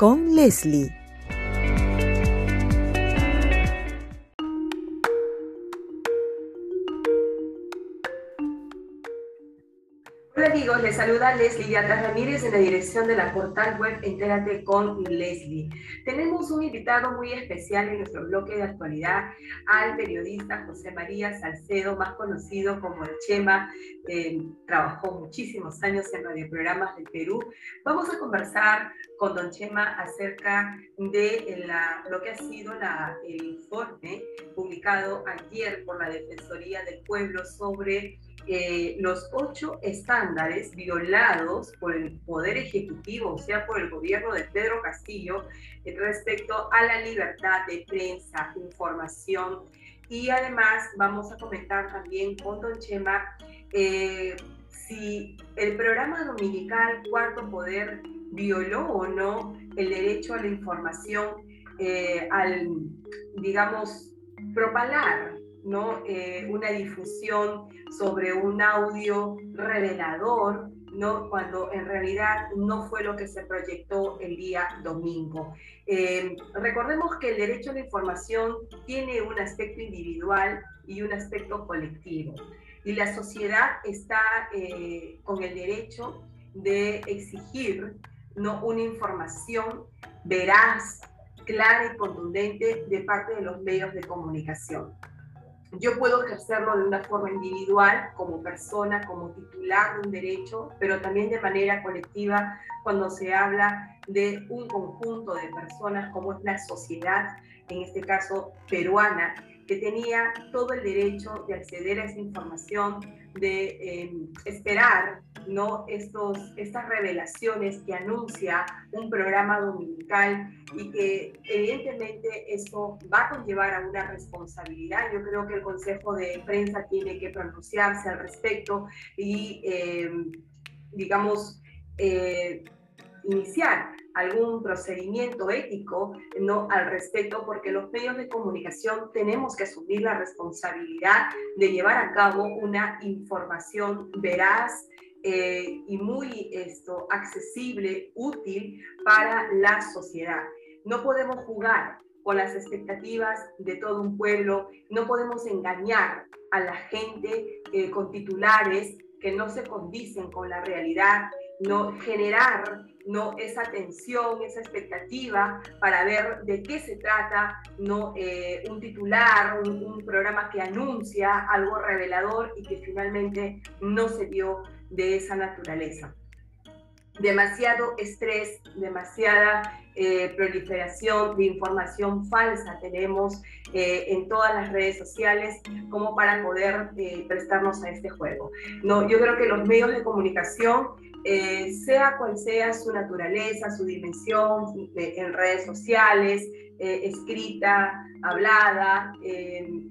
con Leslie. Les saluda Leslie Yatra Ramírez en la dirección de la portal web Entérate con Leslie. Tenemos un invitado muy especial en nuestro bloque de actualidad al periodista José María Salcedo, más conocido como el Chema. Eh, trabajó muchísimos años en radioprogramas del Perú. Vamos a conversar con don Chema acerca de la, lo que ha sido la, el informe publicado ayer por la Defensoría del Pueblo sobre eh, los ocho estándares violados por el Poder Ejecutivo, o sea, por el gobierno de Pedro Castillo, eh, respecto a la libertad de prensa, información. Y además vamos a comentar también con Don Chema eh, si el programa dominical Cuarto Poder violó o no el derecho a la información al, digamos, propalar ¿no? Eh, una difusión sobre un audio revelador, ¿no? cuando en realidad no fue lo que se proyectó el día domingo. Eh, recordemos que el derecho a la información tiene un aspecto individual y un aspecto colectivo. Y la sociedad está eh, con el derecho de exigir una información veraz, clara y contundente de parte de los medios de comunicación. Yo puedo ejercerlo de una forma individual, como persona, como titular de un derecho, pero también de manera colectiva cuando se habla de un conjunto de personas como es la sociedad, en este caso peruana, que tenía todo el derecho de acceder a esa información, de em, esperar ¿no? Estos, estas revelaciones que anuncia un programa dominical y que evidentemente eso va a conllevar a una responsabilidad. Yo creo que el Consejo de Prensa tiene que pronunciarse al respecto y, em, digamos, eh, iniciar algún procedimiento ético no al respecto porque los medios de comunicación tenemos que asumir la responsabilidad de llevar a cabo una información veraz eh, y muy esto accesible útil para la sociedad. No podemos jugar con las expectativas de todo un pueblo no podemos engañar a la gente eh, con titulares que no se condicen con la realidad no generar no esa tensión, esa expectativa para ver de qué se trata, no eh, un titular, un, programa que anuncia algo revelador y que finalmente no se dio de esa naturaleza. Demasiado estrés, demasiada eh, proliferación de información falsa tenemos eh, en todas las redes sociales como para poder prestarnos a este juego. No, yo creo que los medios de comunicación eh, sea cual sea su naturaleza, su dimensión en redes sociales, eh, escrita, hablada,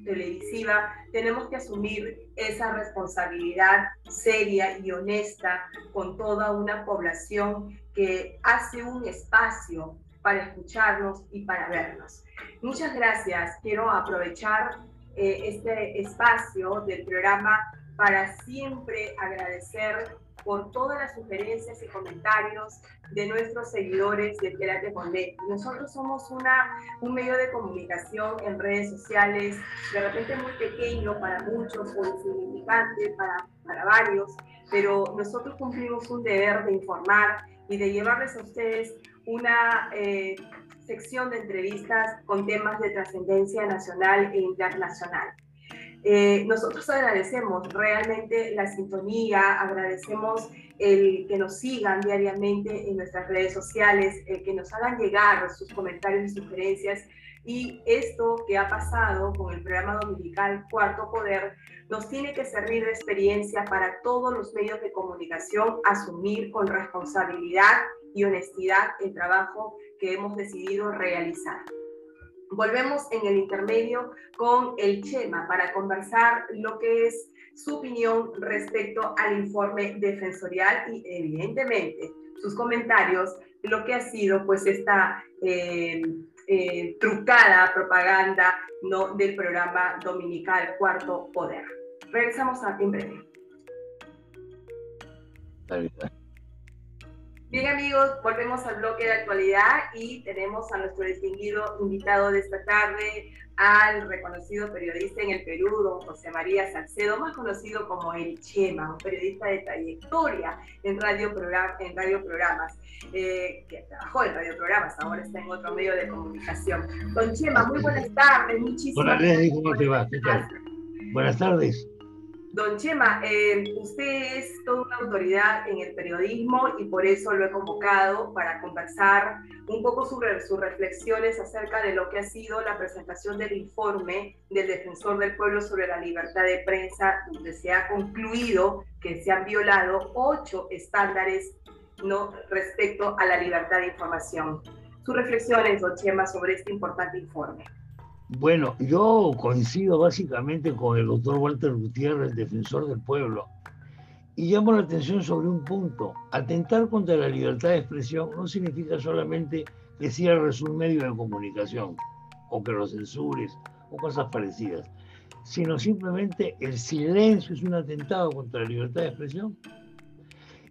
televisiva, tenemos que asumir esa responsabilidad seria y honesta con toda una población que hace un espacio para escucharnos y para vernos. Muchas gracias. Quiero aprovechar eh, este espacio del programa para siempre agradecer por todas las sugerencias y comentarios de nuestros seguidores de Terapia con Nosotros somos una, un medio de comunicación en redes sociales, de repente muy pequeño para muchos o insignificante para, para varios, pero nosotros cumplimos un deber de informar y de llevarles a ustedes una eh, sección de entrevistas con temas de trascendencia nacional e internacional. Eh, nosotros agradecemos realmente la sintonía, agradecemos el que nos sigan diariamente en nuestras redes sociales, el que nos hagan llegar sus comentarios y sugerencias. Y esto que ha pasado con el programa dominical Cuarto Poder nos tiene que servir de experiencia para todos los medios de comunicación asumir con responsabilidad y honestidad el trabajo que hemos decidido realizar. Volvemos en el intermedio con el Chema para conversar lo que es su opinión respecto al informe defensorial y evidentemente sus comentarios, lo que ha sido pues esta eh, eh, trucada propaganda ¿no? del programa dominical Cuarto Poder. Regresamos a en breve. Bien amigos, volvemos al bloque de actualidad y tenemos a nuestro distinguido invitado de esta tarde, al reconocido periodista en el Perú, don José María Salcedo, más conocido como El Chema, un periodista de trayectoria en radio, en radio programas, eh, que trabajó en radio programas, ahora está en otro medio de comunicación. Don Chema, muy buenas tardes, muchísimas gracias. ¿cómo te va? ¿Qué tal? Buenas tardes. Don Chema, eh, usted es una autoridad en el periodismo y por eso lo he convocado para conversar un poco sobre sus reflexiones acerca de lo que ha sido la presentación del informe del Defensor del Pueblo sobre la libertad de prensa, donde se ha concluido que se han violado ocho estándares ¿no? respecto a la libertad de información. Sus reflexiones, don Chema, sobre este importante informe. Bueno, yo coincido básicamente con el doctor Walter Gutiérrez, defensor del pueblo, y llamo la atención sobre un punto. Atentar contra la libertad de expresión no significa solamente que cierres un medio de comunicación o que lo censures o cosas parecidas, sino simplemente el silencio es un atentado contra la libertad de expresión.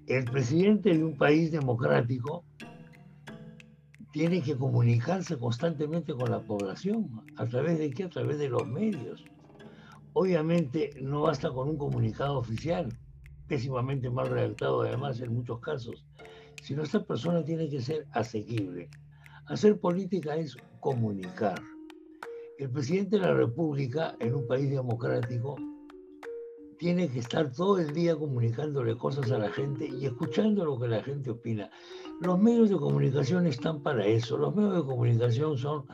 El presidente de un país democrático tiene que comunicarse constantemente con la población. ¿A través de qué? A través de los medios. Obviamente no basta con un comunicado oficial, pésimamente mal redactado además en muchos casos, sino esta persona tiene que ser asequible. Hacer política es comunicar. El presidente de la República en un país democrático tiene que estar todo el día comunicándole cosas a la gente y escuchando lo que la gente opina. Los medios de comunicación están para eso. Los medios de comunicación son,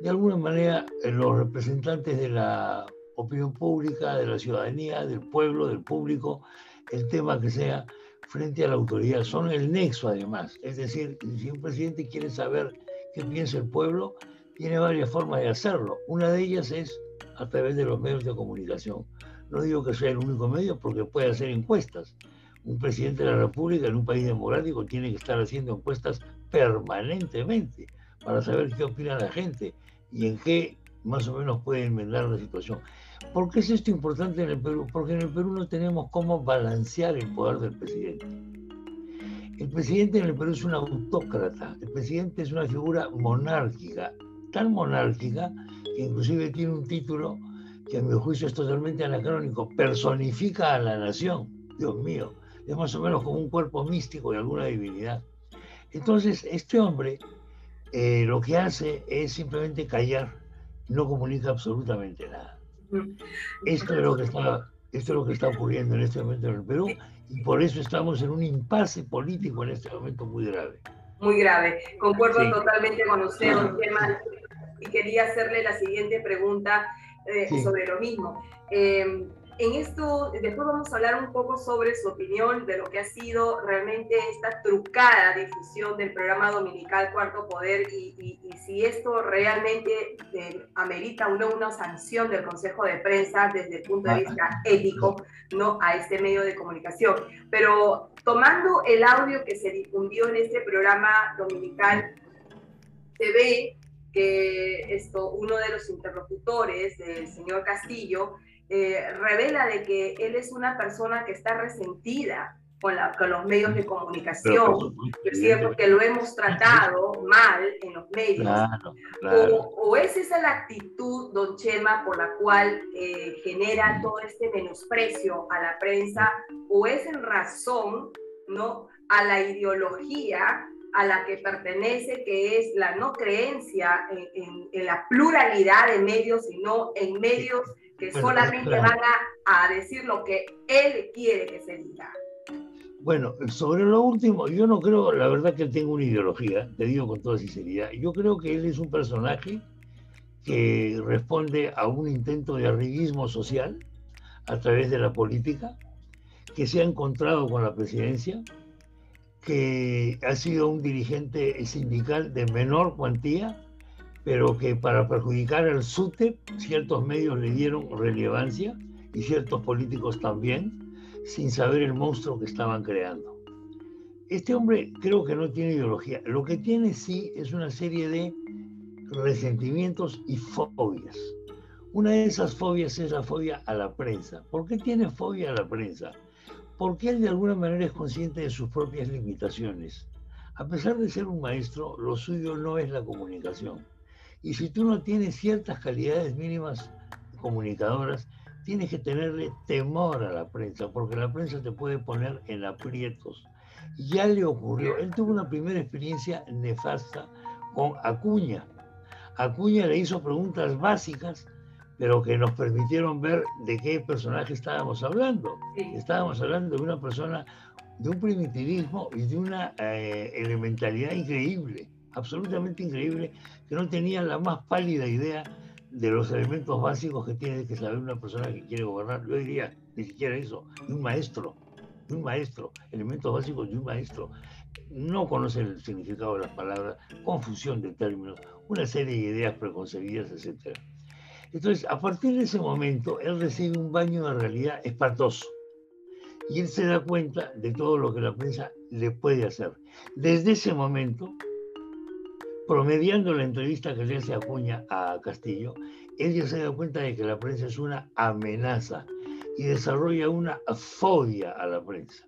de alguna manera, eh, los representantes de la opinión pública, de la ciudadanía, del pueblo, del público, el tema que sea, frente a la autoridad. Son el nexo, además. Es decir, si un presidente quiere saber qué piensa el pueblo, tiene varias formas de hacerlo. Una de ellas es a través de los medios de comunicación. No digo que sea el único medio porque puede hacer encuestas, un presidente de la República en un país democrático tiene que estar haciendo encuestas permanentemente para saber qué opina la gente y en qué más o menos puede enmendar la situación. ¿Por qué es esto importante en el Perú? Porque en el Perú no tenemos cómo balancear el poder del presidente. El presidente en el Perú es un autócrata, el presidente es una figura monárquica, tan monárquica que inclusive tiene un título que a mi juicio es totalmente anacrónico, personifica a la nación. Dios mío, es más o menos como un cuerpo místico de alguna divinidad. Entonces, este hombre eh, lo que hace es simplemente callar, no comunica absolutamente nada. Esto es, lo que está, esto es lo que está ocurriendo en este momento en el Perú y por eso estamos en un impasse político en este momento muy grave. Muy grave. Concuerdo totalmente con usted, don Gemma, y quería hacerle la siguiente pregunta eh, sobre lo mismo. Eh, en esto, después vamos a hablar un poco sobre su opinión de lo que ha sido realmente esta trucada difusión del programa dominical Cuarto Poder y, si esto realmente eh, amerita o no una sanción del Consejo de Prensa desde el punto de vista ético ¿no? a este medio de comunicación. Pero tomando el audio que se difundió en este programa dominical, se ve que esto, uno de los interlocutores del señor Castillo, eh, revela de que él es una persona que está resentida con, los medios de comunicación. Es cierto que lo hemos tratado mal en los medios. O, es esa la actitud, don Chema, por la cual eh, genera todo este menosprecio a la prensa, o es en razón ¿no? a la ideología a la que pertenece, que es la no creencia en, en la pluralidad de medios, sino en medios que solamente van a, decir lo que él quiere que se diga. Bueno, sobre lo último, yo no creo, la verdad que él tenga una ideología, te digo con toda sinceridad, yo creo que él es un personaje que responde a un intento de arribismo social a través de la política, que se ha encontrado con la presidencia que ha sido un dirigente sindical de menor cuantía, pero que para perjudicar al SUTEP ciertos medios le dieron relevancia y ciertos políticos también, sin saber el monstruo que estaban creando. Este hombre creo que no tiene ideología. Lo que tiene sí es una serie de resentimientos y fobias. Una de esas fobias es la fobia a la prensa. ¿Por qué tiene fobia a la prensa? Porque él de alguna manera es consciente de sus propias limitaciones. A pesar de ser un maestro, lo suyo no es la comunicación. Y si tú no tienes ciertas calidades mínimas comunicadoras, tienes que tenerle temor a la prensa, porque la prensa te puede poner en aprietos. Ya le ocurrió, él tuvo una primera experiencia nefasta con Acuña. Acuña le hizo preguntas básicas pero que nos permitieron ver de qué personaje estábamos hablando. Estábamos hablando de una persona de un primitivismo y de una eh, elementalidad increíble, absolutamente increíble, que no tenía la más pálida idea de los elementos básicos que tiene que saber una persona que quiere gobernar. Yo diría, ni siquiera eso, un maestro, un maestro, elementos básicos de un maestro. No conoce el significado de las palabras, confusión de términos, una serie de ideas preconcebidas, etcétera. Entonces, a partir de ese momento, él recibe un baño de realidad espantoso. Y él se da cuenta de todo lo que la prensa le puede hacer. Desde ese momento, promediando la entrevista que le hace Acuña a Castillo, él ya se da cuenta de que la prensa es una amenaza y desarrolla una fobia a la prensa.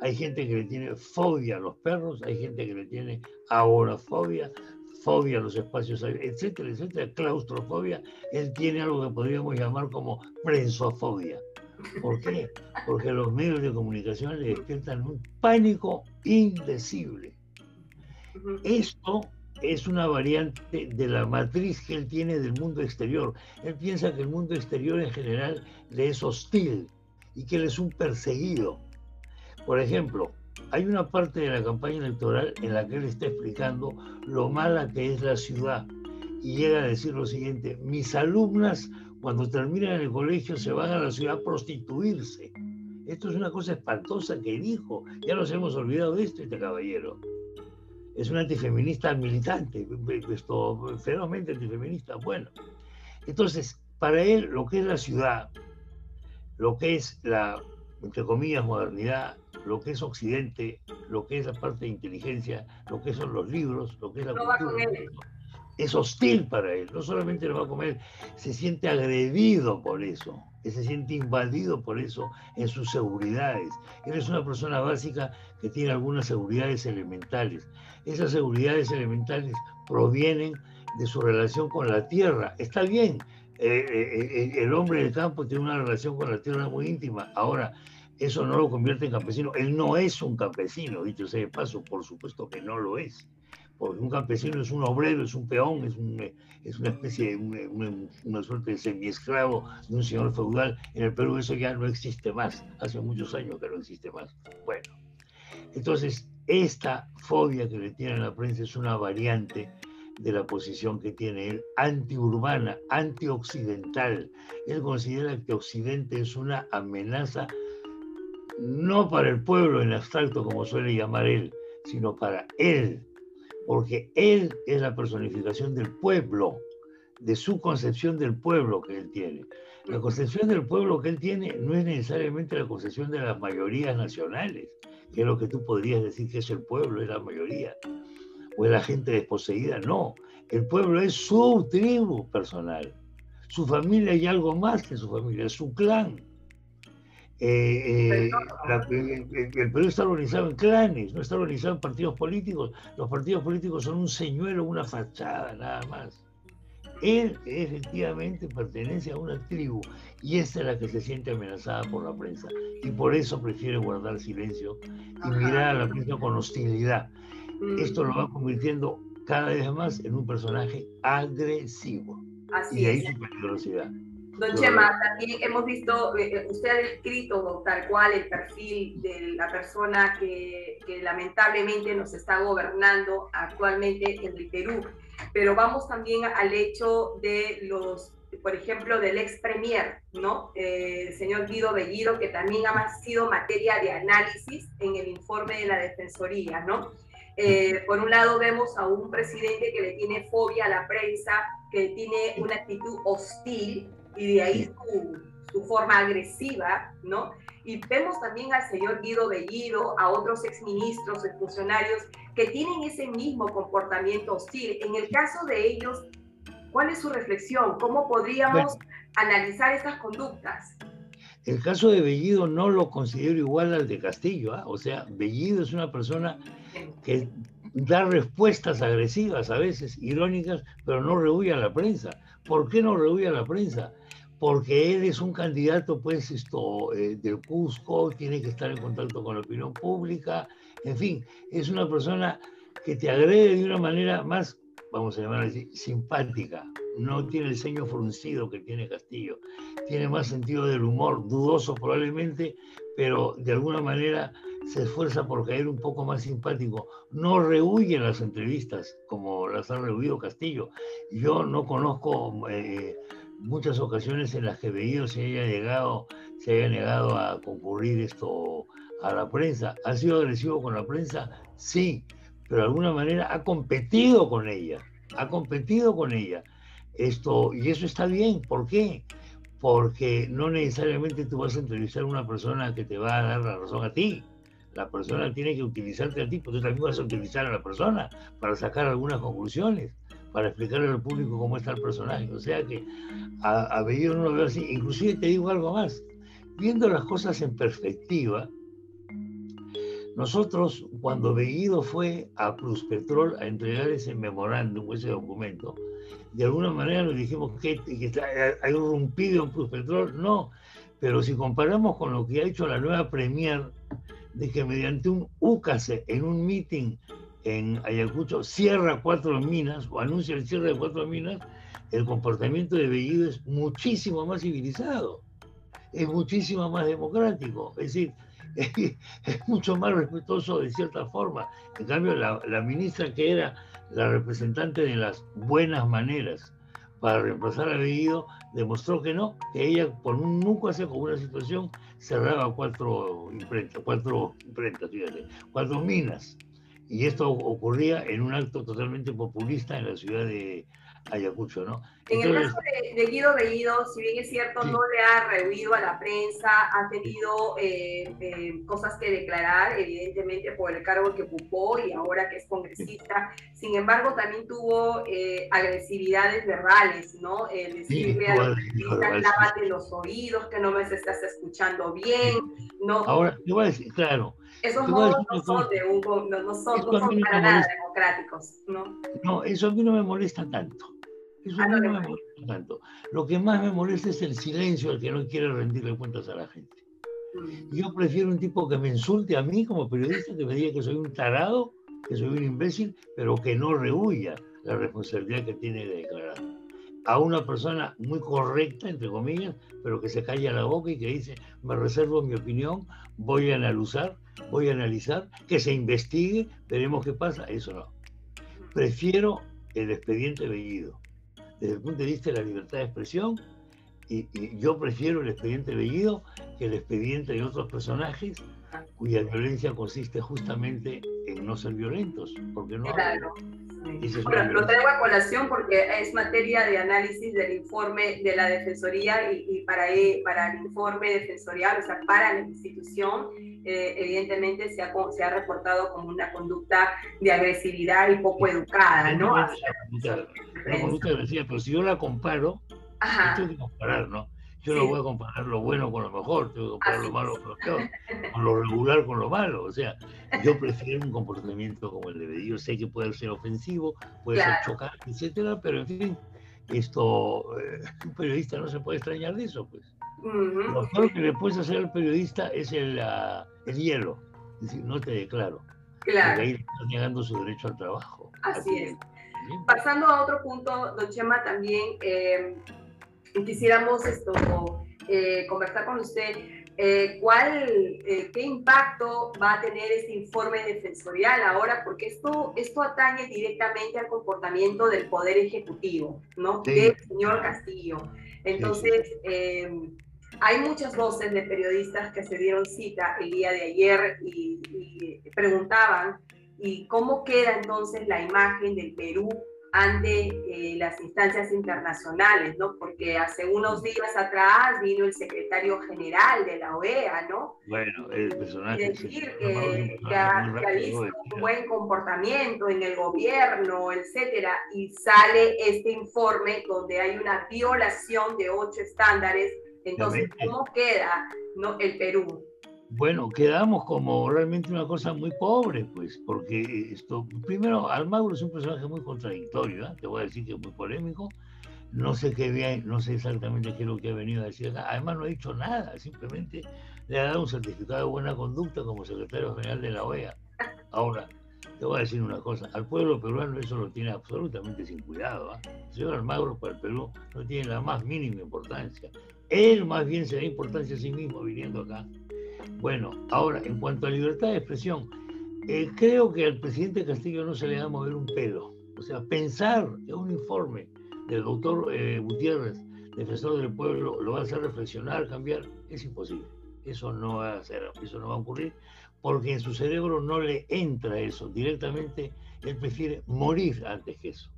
Hay gente que le tiene fobia a los perros, hay gente que le tiene agorafobia, fobia a los espacios, etcétera, etcétera, claustrofobia, él tiene algo que podríamos llamar como prensofobia. ¿Por qué? Porque los medios de comunicación le despiertan un pánico indecible. Esto es una variante de la matriz que él tiene del mundo exterior. Él piensa que el mundo exterior en general le es hostil y que él es un perseguido. Por ejemplo, hay una parte de la campaña electoral en la que él está explicando lo mala que es la ciudad y llega a decir lo siguiente, mis alumnas cuando terminan el colegio se van a la ciudad a prostituirse. Esto es una cosa espantosa que dijo, ya nos hemos olvidado de esto, este caballero. Es un antifeminista militante, esto, ferozmente antifeminista. Bueno, entonces, para él lo que es la ciudad, lo que es la, entre comillas, modernidad, lo que es Occidente, lo que es la parte de inteligencia, lo que son los libros, lo que es la cultura, es hostil para él. No solamente lo va a comer, se siente agredido por eso, se siente invadido por eso en sus seguridades. Él es una persona básica que tiene algunas seguridades elementales. Esas seguridades elementales provienen de su relación con la tierra. Está bien, eh, eh, eh, el hombre del campo tiene una relación con la tierra muy íntima. Ahora, eso no lo convierte en campesino. Él no es un campesino, dicho sea de paso, por supuesto que no lo es. Porque un campesino es un obrero, es un peón, es, es una especie de una, suerte de semiesclavo de un señor feudal. En el Perú eso ya no existe más. Hace muchos años que no existe más. Bueno, entonces esta fobia que le tiene la prensa es una variante de la posición que tiene él, antiurbana, antioccidental. Él considera que Occidente es una amenaza no para el pueblo en abstracto como suele llamar él, sino para él, porque él es la personificación del pueblo, de su concepción del pueblo que él tiene. La concepción del pueblo que él tiene no es necesariamente la concepción de las mayorías nacionales, que es lo que tú podrías decir que es el pueblo, es la mayoría, o es la gente desposeída, no. El pueblo es su tribu personal, su familia y algo más que su familia, su clan eh, eh, el, Perú está organizado en clanes, no está organizado en partidos políticos. Los partidos políticos son un señuelo, una fachada, nada más. Él efectivamente pertenece a una tribu y esta es la que se siente amenazada por la prensa y por eso prefiere guardar silencio y mirar a la prensa con hostilidad. Esto lo va convirtiendo cada vez más en un personaje agresivo y ahí su peligrosidad. Don Chema, también hemos visto, eh, eh, usted ha descrito tal cual el perfil de la persona que, lamentablemente nos está gobernando actualmente en el Perú, pero vamos también al hecho de los por ejemplo, del ex premier, ¿no? Eh, el señor Guido Bellido, que también ha sido materia de análisis en el informe de la Defensoría, ¿no? Eh, por un lado vemos a un presidente que le tiene fobia a la prensa, que tiene una actitud hostil y de ahí su, su forma agresiva, ¿no? Y vemos también al señor Guido Bellido, a otros exministros, funcionarios que tienen ese mismo comportamiento hostil. En el caso de ellos, ¿cuál es su reflexión? ¿Cómo podríamos analizar estas conductas? El caso de Bellido no lo considero igual al de Castillo. ¿ah? O sea, Bellido es una persona que da respuestas agresivas a veces, irónicas, pero no rehuye a la prensa. ¿Por qué no rehuye a la prensa? Porque él es un candidato, pues, esto, eh, del Cusco, tiene que estar en contacto con la opinión pública, en fin, es una persona que te agrede de una manera más, vamos a llamar así, simpática. No tiene el ceño fruncido que tiene Castillo, tiene más sentido del humor, dudoso probablemente, pero de alguna manera se esfuerza por caer un poco más simpático. No rehuye las entrevistas como las ha rehuido Castillo. Yo no conozco eh, muchas ocasiones en las que Bellido se haya llegado, se haya negado a concurrir esto a la prensa. ¿Ha sido agresivo con la prensa? Sí, pero de alguna manera ha competido con ella, ha competido con ella. Esto, y eso está bien, ¿por qué? Porque no necesariamente tú vas a entrevistar a una persona que te va a dar la razón a ti. La persona tiene que utilizarte a ti, pero tú también vas a utilizar a la persona para sacar algunas conclusiones para explicarle al público cómo está el personaje. O sea que a, a Bellido no lo veo así. Inclusive te digo algo más. Viendo las cosas en perspectiva, nosotros cuando Bellido fue a Pluspetrol a entregar ese memorándum, ese documento, de alguna manera nos dijimos que, que ha irrumpido en Pluspetrol. No, pero si comparamos con lo que ha hecho la nueva Premier, de que mediante un UCASE en un meeting en Ayacucho cierra cuatro minas o anuncia el cierre de cuatro minas, el comportamiento de Bellido es muchísimo más civilizado, es muchísimo más democrático, es decir, es, mucho más respetuoso de cierta forma. En cambio, la, la, ministra que era la representante de las buenas maneras para reemplazar a Bellido, demostró que no, que ella por un nunca hace con una situación cerraba cuatro imprentas, cuatro imprentas, fíjate, cuatro minas. Y esto ocurría en un acto totalmente populista en la ciudad de Ayacucho, ¿no? En el caso de, Guido Bellido, si bien es cierto, no le ha rehuido a la prensa, ha tenido eh, eh, cosas que declarar, evidentemente, por el cargo que ocupó y ahora que es congresista. Sin embargo, también tuvo eh, agresividades verbales, ¿no? decirle a los lávate los oídos, que no me estás escuchando bien. No, ahora, a decir, claro, esos modos no son, de un, no, no son, no son para nada democráticos, ¿no? No, eso a mí no me molesta tanto. Eso no me molesta tanto. Lo que más me molesta es el silencio al que no quiere rendirle cuentas a la gente. Mm. Yo prefiero un tipo que me insulte a mí como periodista, que me diga que soy un tarado, que soy un imbécil, pero que no rehuya la responsabilidad que tiene de declarar a una persona muy correcta, entre comillas, pero que se calla la boca y que dice, me reservo mi opinión, voy a analizar, voy a analizar, que se investigue, veremos qué pasa, eso no. Prefiero el expediente Bellido. Desde el punto de vista de la libertad de expresión, y, yo prefiero el expediente Bellido que el expediente de otros personajes cuya violencia consiste justamente en no ser violentos, porque no... Claro. Bueno, lo traigo a colación porque es materia de análisis del informe de la Defensoría y, para, e, para el informe defensorial, o sea, para la institución, eh, evidentemente se ha, se ha reportado como una conducta de agresividad y poco educada, ¿no? Una conducta agresiva, pero si yo la comparo, Ajá. tengo que comparar, ¿no? Yo no voy a comparar lo bueno con lo mejor, tengo que comparar lo malo con lo peor, con lo regular con lo malo. O sea, yo prefiero un comportamiento como el de Bellido. Sé que puede ser ofensivo, puede ser chocante, etcétera, pero en fin, esto, eh, un periodista no se puede extrañar de eso, pues. Lo peor que le puedes hacer al periodista es el, el hielo, es decir, no te declaro. Claro. Porque ahí estás negando su derecho al trabajo. Así es. Pasando a otro punto, don Chema, también eh, quisiéramos esto, eh, conversar con usted. Eh, ¿cuál, eh, ¿Qué impacto va a tener este informe defensorial ahora? Porque esto, esto atañe directamente al comportamiento del Poder Ejecutivo, ¿no? Del señor Castillo. Entonces, eh, hay muchas voces de periodistas que se dieron cita el día de ayer y, y preguntaban, ¿y cómo queda entonces la imagen del Perú ante eh, las instancias internacionales, ¿no? Porque hace unos días atrás vino el secretario general de la OEA, ¿no? Bueno, el personaje. Decir que, que, ha, visto un buen comportamiento en el gobierno, etcétera, y sale este informe donde hay una violación de ocho estándares. Entonces, ¿cómo queda ¿no? el Perú? Bueno, quedamos como realmente una cosa muy pobre, pues, porque esto, primero, Almagro es un personaje muy contradictorio, ¿eh? te voy a decir que es muy polémico, no sé qué bien, no sé exactamente qué es lo que ha venido a decir acá, además no ha dicho nada, simplemente le ha dado un certificado de buena conducta como secretario general de la OEA. Ahora, te voy a decir una cosa, al pueblo peruano eso lo tiene absolutamente sin cuidado. ¿eh? El señor Almagro para el Perú no tiene la más mínima importancia. Él más bien se da importancia a sí mismo viniendo acá. Bueno, ahora, en cuanto a libertad de expresión, eh, creo que al presidente Castillo no se le va a mover un pelo. O sea, pensar que un informe del doctor eh, Gutiérrez, defensor del pueblo, lo va a hacer reflexionar, cambiar, es imposible. Eso no va a ser, eso no va a ocurrir, porque en su cerebro no le entra eso. Directamente él prefiere morir antes que eso.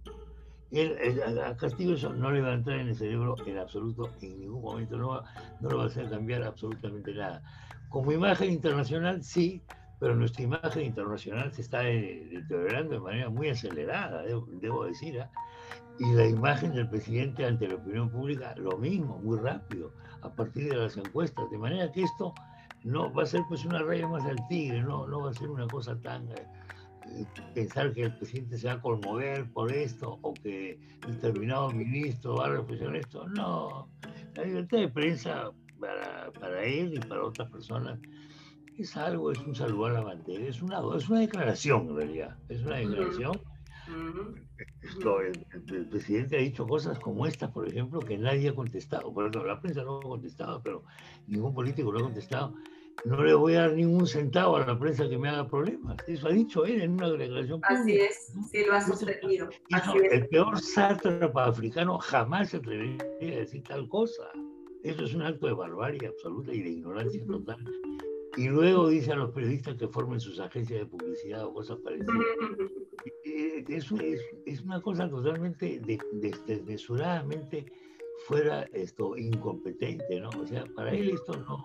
Él, a Castillo eso no le va a entrar en el cerebro en absoluto, en ningún momento, no, no lo va a hacer cambiar absolutamente nada. Como imagen internacional, sí, pero nuestra imagen internacional se está eh, deteriorando de manera muy acelerada, debo, decir. ¿ah? Y la imagen del presidente ante la opinión pública, lo mismo, muy rápido, a partir de las encuestas. De manera que esto no va a ser pues una raya más al tigre, no, no va a ser una cosa tan... Eh, eh, pensar que el presidente se va a conmover por esto o que determinado ministro va a reflexionar esto. No, la libertad de prensa para, para él y para otras personas es algo, es un saludo a la bandera, es una, es una declaración en realidad, es una declaración. Esto, el, presidente ha dicho cosas como estas, por ejemplo, que nadie ha contestado. Bueno, la prensa no ha contestado, pero ningún político lo ha contestado. No le voy a dar ningún centavo a la prensa que me haga problemas. Eso ha dicho él en una declaración pública. Así es, sí lo ha sostenido. El peor sátrapa africano jamás se atrevería a decir tal cosa. Eso es un acto de barbarie absoluta y de ignorancia total. Y luego dice a los periodistas que formen sus agencias de publicidad o cosas parecidas. Eso es, es una cosa totalmente desmesuradamente fuera esto incompetente, ¿no? O sea, para él esto no.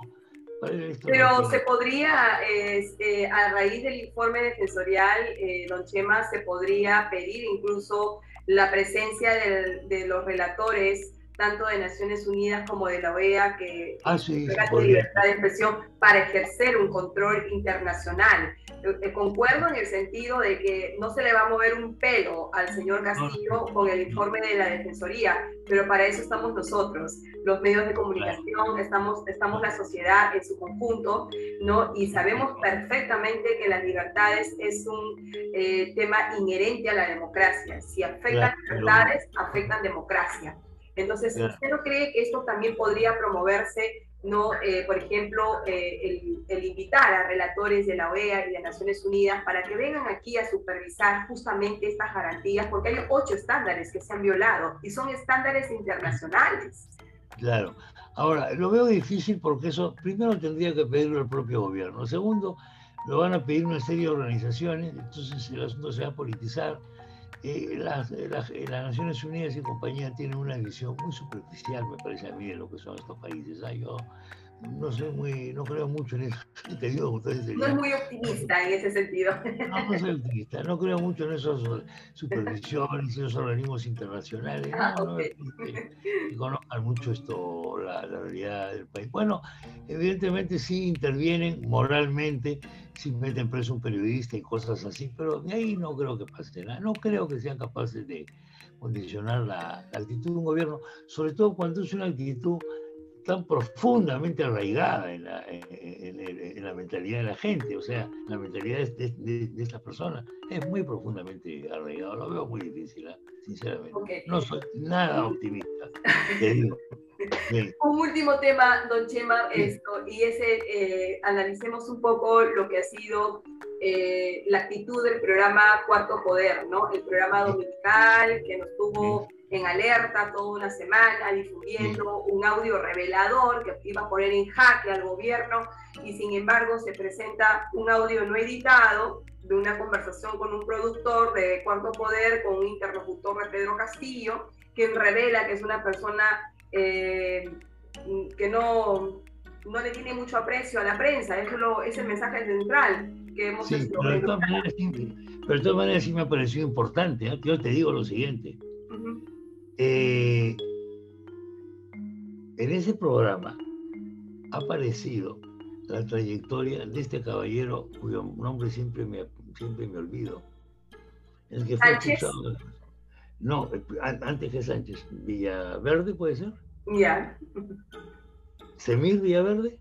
Pero se podría, este, a raíz del informe defensorial, eh, don Chema, se podría pedir incluso la presencia de, de los relatores tanto de Naciones Unidas como de la OEA, que ah, sí, libertad de expresión para ejercer un control internacional. Eh, concuerdo en el sentido de que no se le va a mover un pelo al señor Castillo con el informe de la Defensoría, pero para eso estamos nosotros, los medios de comunicación, estamos, estamos la sociedad en su conjunto, ¿no? Y sabemos perfectamente que las libertades es un eh, tema inherente a la democracia. Si afectan libertades, afectan democracia. Entonces, ¿usted no cree que esto también podría promoverse, no, eh, por ejemplo, eh, el, invitar a relatores de la OEA y de Naciones Unidas para que vengan aquí a supervisar justamente estas garantías? Porque hay ocho estándares que se han violado y son estándares internacionales. Claro. Ahora, lo veo difícil porque eso, primero tendría que pedirlo el propio gobierno. Segundo, lo van a pedir una serie de organizaciones, entonces el asunto se va a politizar eh, las, las, Naciones Unidas y compañía tienen una visión muy superficial, me parece a mí, de lo que son estos países. ¿ah? Yo no soy muy, no creo mucho en eso. Te digo, no es muy optimista en ese sentido. No, no soy optimista, no creo mucho en esas supervisiones, esos organismos internacionales. Ah, no, que, conozcan mucho esto, la, la, realidad del país. Bueno, evidentemente sí intervienen moralmente, si meten preso un periodista y cosas así, pero de ahí no creo que pase nada. No creo que sean capaces de condicionar la, la actitud de un gobierno, sobre todo cuando es una actitud tan profundamente arraigada en la, en, la, mentalidad de la gente, o sea, la mentalidad de, de, estas personas es muy profundamente arraigada. Lo veo muy difícil, ¿eh? sinceramente. No soy nada optimista. Un último tema, don Chema, esto, y ese, eh, analicemos un poco lo que ha sido eh, la actitud del programa Cuarto Poder, ¿no? El programa dominical que nos tuvo en alerta toda una semana, difundiendo un audio revelador que iba a poner en jaque al gobierno y sin embargo se presenta un audio no editado de una conversación con un productor de Cuarto Poder, con un interlocutor de Pedro Castillo, quien revela que es una persona eh, que no, no le tiene mucho aprecio a la prensa. Eso es el mensaje central que hemos sí, pero, de todas maneras, sí, pero de todas maneras sí me ha parecido importante. ¿eh? Yo te digo lo siguiente. Eh, en ese programa ha aparecido la trayectoria de este caballero cuyo nombre siempre me, siempre me olvido. El que fue acusado. No, antes que Sánchez. Villaverde puede ser. Ya. ¿Semir Villaverde?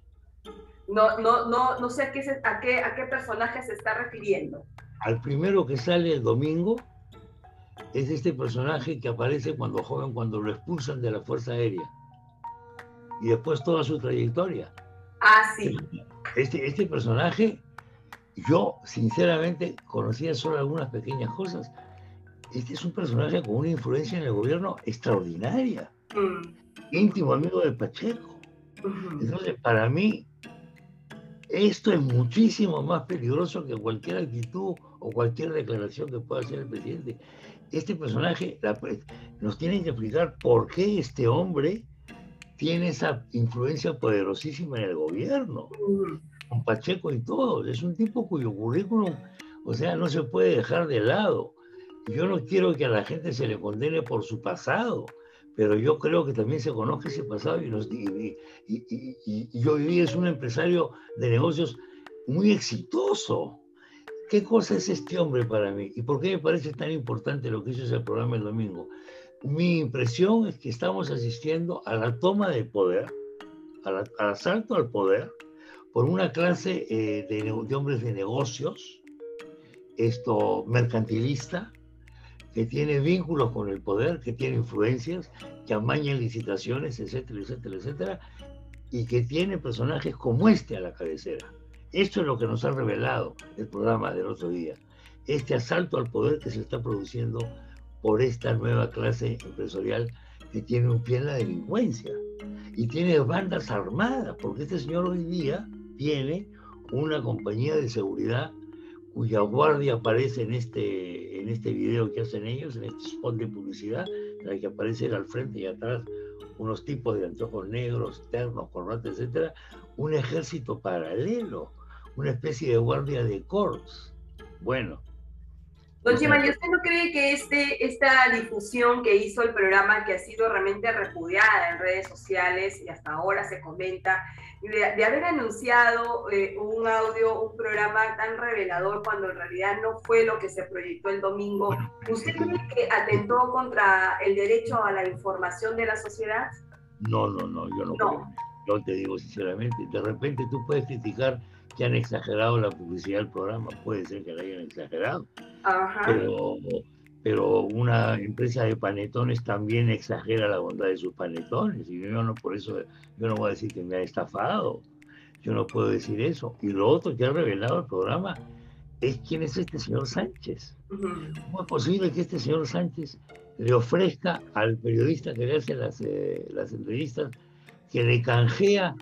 No, no, no, no sé a qué, a, qué, a qué personaje se está refiriendo. Al primero que sale el domingo es este personaje que aparece cuando joven, cuando lo expulsan de la Fuerza Aérea. Y después toda su trayectoria. Ah, sí. Este, este personaje, yo sinceramente conocía solo algunas pequeñas cosas. Este es un personaje con una influencia en el gobierno extraordinaria. Mm. Íntimo amigo de Pacheco. Entonces, para mí, esto es muchísimo más peligroso que cualquier actitud o cualquier declaración que pueda hacer el presidente. Este personaje nos tiene que explicar por qué este hombre tiene esa influencia poderosísima en el gobierno, con Pacheco y todo. Es un tipo cuyo currículum, o sea, no se puede dejar de lado. Yo no quiero que a la gente se le condene por su pasado, pero yo creo que también se conozca ese pasado y, nos, y, yo viví es un empresario de negocios muy exitoso. ¿Qué cosa es este hombre para mí? ¿Y por qué me parece tan importante lo que hizo ese programa el domingo? mi impresión es que estamos asistiendo a la toma de poder, al, asalto al poder, por una clase eh, de, hombres de negocios, esto mercantilista, que tiene vínculos con el poder, que tiene influencias, que amañan licitaciones, etcétera, etcétera, etcétera, y que tiene personajes como este a la cabecera. Esto es lo que nos ha revelado el programa del otro día. Este asalto al poder que se está produciendo por esta nueva clase empresarial que tiene un pie en la delincuencia y tiene bandas armadas, porque este señor hoy día tiene una compañía de seguridad cuya guardia aparece en este, en este video que hacen ellos, en este spot de publicidad, en el que aparece al frente y atrás unos tipos de anteojos negros, ternos, corbatas, etcétera, un ejército paralelo, una especie de guardia de corps. Bueno, Don Chima, ¿y usted no cree que este, esta difusión que hizo el programa, que ha sido realmente repudiada en redes sociales y hasta ahora se comenta, de, haber anunciado eh, un audio, un programa tan revelador cuando en realidad no fue lo que se proyectó el domingo, ¿usted cree que atentó contra el derecho a la información de la sociedad? No, no, no, yo no, no. creo. Yo te digo sinceramente, de repente tú puedes criticar que han exagerado la publicidad del programa, puede ser que la hayan exagerado, Pero, pero una empresa de panetones también exagera la bondad de sus panetones, y yo no, por eso, yo no voy a decir que me ha estafado, yo no puedo decir eso. Y lo otro que ha revelado el programa es quién es este señor Sánchez. ¿Cómo es posible que este señor Sánchez le ofrezca al periodista que le hace las, eh, las entrevistas que le canjea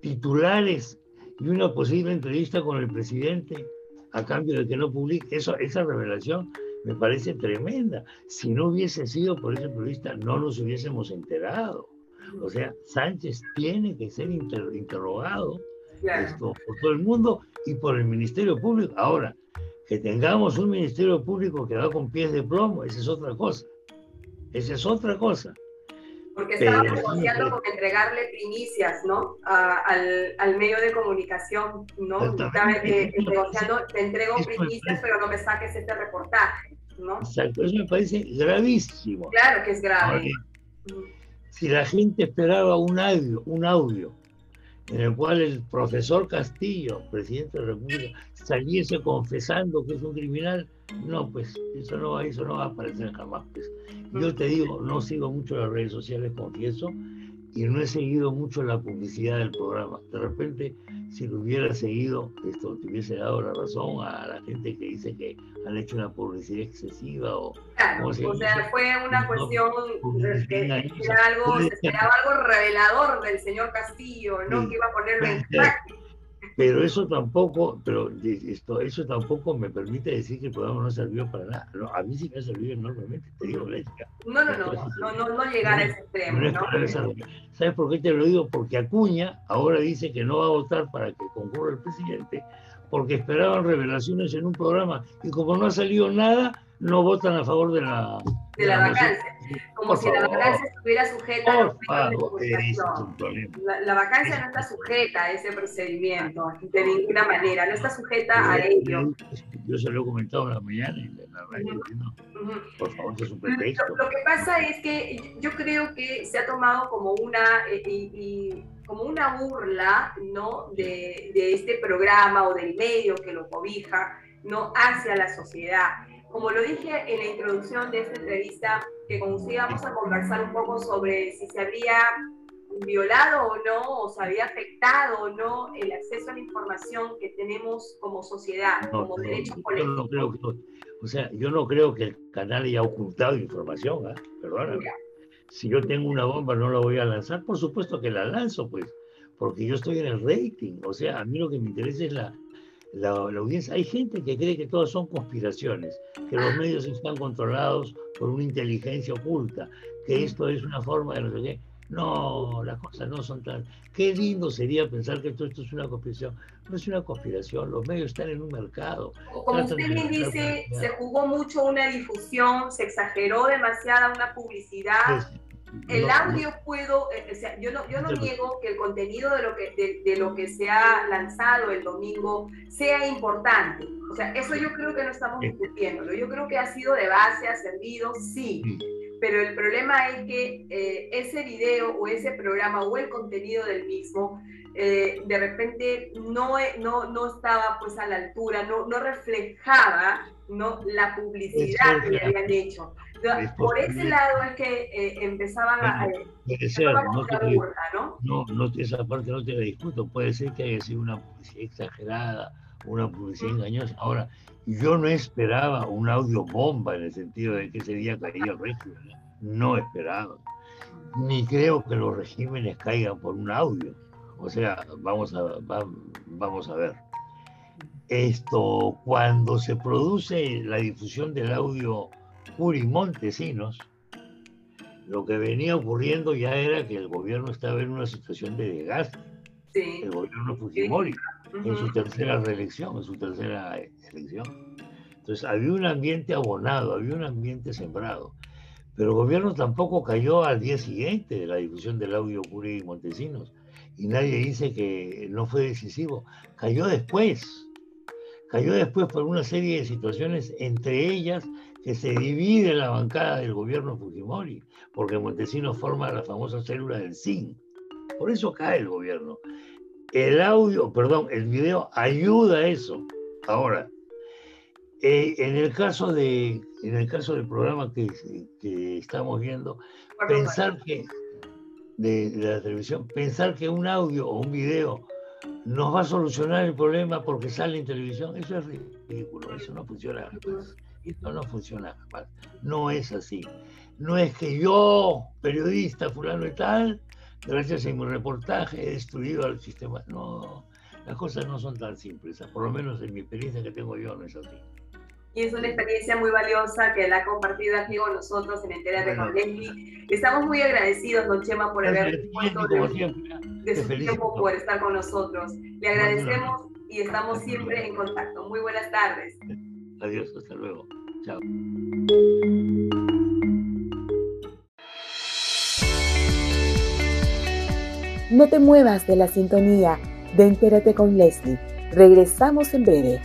titulares y una posible entrevista con el presidente a cambio de que no publique. Eso, esa revelación me parece tremenda. Si no hubiese sido por ese periodista, no nos hubiésemos enterado. O sea, Sánchez tiene que ser interrogado esto, por todo el mundo y por el Ministerio Público. Ahora, que tengamos un Ministerio Público que va con pies de plomo, esa es otra cosa. Esa es otra cosa. Porque estaba negociando con entregarle primicias, ¿no? al, al, medio de comunicación, ¿no? Eh, negociando, te entrego primicias, pero no me saques este reportaje, ¿no? Exacto, eso me parece gravísimo. Claro que es grave. si la gente esperaba un audio, un audio en el cual el profesor Castillo, presidente de la República, saliese confesando que es un criminal, no, pues eso no, eso no va a aparecer jamás. Pues. Yo te digo, no sigo mucho las redes sociales, confieso, y no he seguido mucho la publicidad del programa. De repente si lo hubiera seguido, esto te hubiese dado la razón a la gente que dice que han hecho una publicidad excesiva o... Claro, o sea, fue una cuestión que era algo, se esperaba algo revelador del señor Castillo, ¿no? Que iba a ponerlo en práctica. Pero eso tampoco, pero esto, eso tampoco me permite decir que el programa no sirvió para nada. a mí sí me ha servido enormemente, te digo, No, no, no, no, no, no llegar a ese extremo. ¿no? ¿Sabes por qué te lo digo? Porque Acuña ahora dice que no va a votar para que concurra el presidente, porque esperaban revelaciones en un programa y como no ha salido nada, no votan a favor de la, de la, vacancia. Como si la vacancia estuviera sujeta a los de la, la, vacancia no está sujeta a ese procedimiento de ninguna manera, no está sujeta a ello. Yo se lo he comentado en la mañana en la radio, por favor, es un pretexto. Lo, que pasa es que yo creo que se ha tomado como una, eh, y, como una burla ¿no? de, de este programa o del medio que lo cobija ¿no? hacia la sociedad. Como lo dije en la introducción de esta entrevista, que con usted íbamos a conversar un poco sobre si se habría violado o no, o se había afectado o no el acceso a la información que tenemos como sociedad, como derecho político. o sea, yo no creo que el canal haya ocultado información, ¿eh? perdóname. Si yo tengo una bomba, no la voy a lanzar, por supuesto que la lanzo, pues, porque yo estoy en el rating. O sea, a mí lo que me interesa es la, la, audiencia. Hay gente que cree que todas son conspiraciones, que los medios están controlados por una inteligencia oculta, que esto es una forma de no sé qué. No, las cosas no son tan... Qué lindo sería pensar que todo esto es una conspiración. No es una conspiración, los medios están en un mercado. Como usted bien dice, se jugó mucho una difusión, se exageró demasiada una publicidad. El audio puedo, eh, o sea, yo no, yo no niego que el contenido de lo que, de, lo que se ha lanzado el domingo sea importante. O sea, eso yo creo que no estamos discutiendo. Yo creo que ha sido de base, ha servido, sí. Pero el problema es que eh, ese video o ese programa o el contenido del mismo eh, de repente no, no, no estaba pues a la altura, no, no reflejaba ¿no? la publicidad que habían hecho por ese lado es que eh, empezaban a... Puede ser, no, ¿no? No, no, esa parte no te la discuto, puede ser que haya sido una publicidad exagerada, una publicidad engañosa. Ahora, yo no esperaba un audio bomba en el sentido de que ese día caía el régimen, no esperaba. Ni creo que los regímenes caigan por un audio. O sea, vamos a, vamos a ver. Esto, cuando se produce la difusión del audio Curi Montesinos, lo que venía ocurriendo ya era que el gobierno estaba en una situación de desgaste. El gobierno Fujimori, en su tercera reelección, en su tercera elección. Entonces había un ambiente abonado, había un ambiente sembrado. Pero el gobierno tampoco cayó al día siguiente de la difusión del audio Curi y Montesinos. Y nadie dice que no fue decisivo. Cayó después. Cayó después por una serie de situaciones, entre ellas que se divide la bancada del gobierno Fujimori, porque Montesinos forma la famosa célula del CIN. Por eso cae el gobierno. El audio, perdón, el video ayuda a eso. Ahora, eh, en el caso de, en el caso del programa que, que estamos viendo, pensar que de, de, la televisión, pensar que un audio o un video nos va a solucionar el problema porque sale en televisión, eso es ridículo, eso no funciona. Esto no funciona No es así. No es que yo, periodista fulano y tal, gracias a mi reportaje he destruido al sistema. No, las cosas no son tan simples. Por lo menos en mi experiencia que tengo yo no es así. Y es una experiencia muy valiosa que la ha compartido aquí con nosotros en Entera de con Estamos muy agradecidos, don Chema, por haber puesto de, su tiempo por estar con nosotros. Le agradecemos y estamos siempre en contacto. Muy buenas tardes. Adiós, hasta luego. Chao. No te muevas de la sintonía de Entérate con Leslie. Regresamos en breve.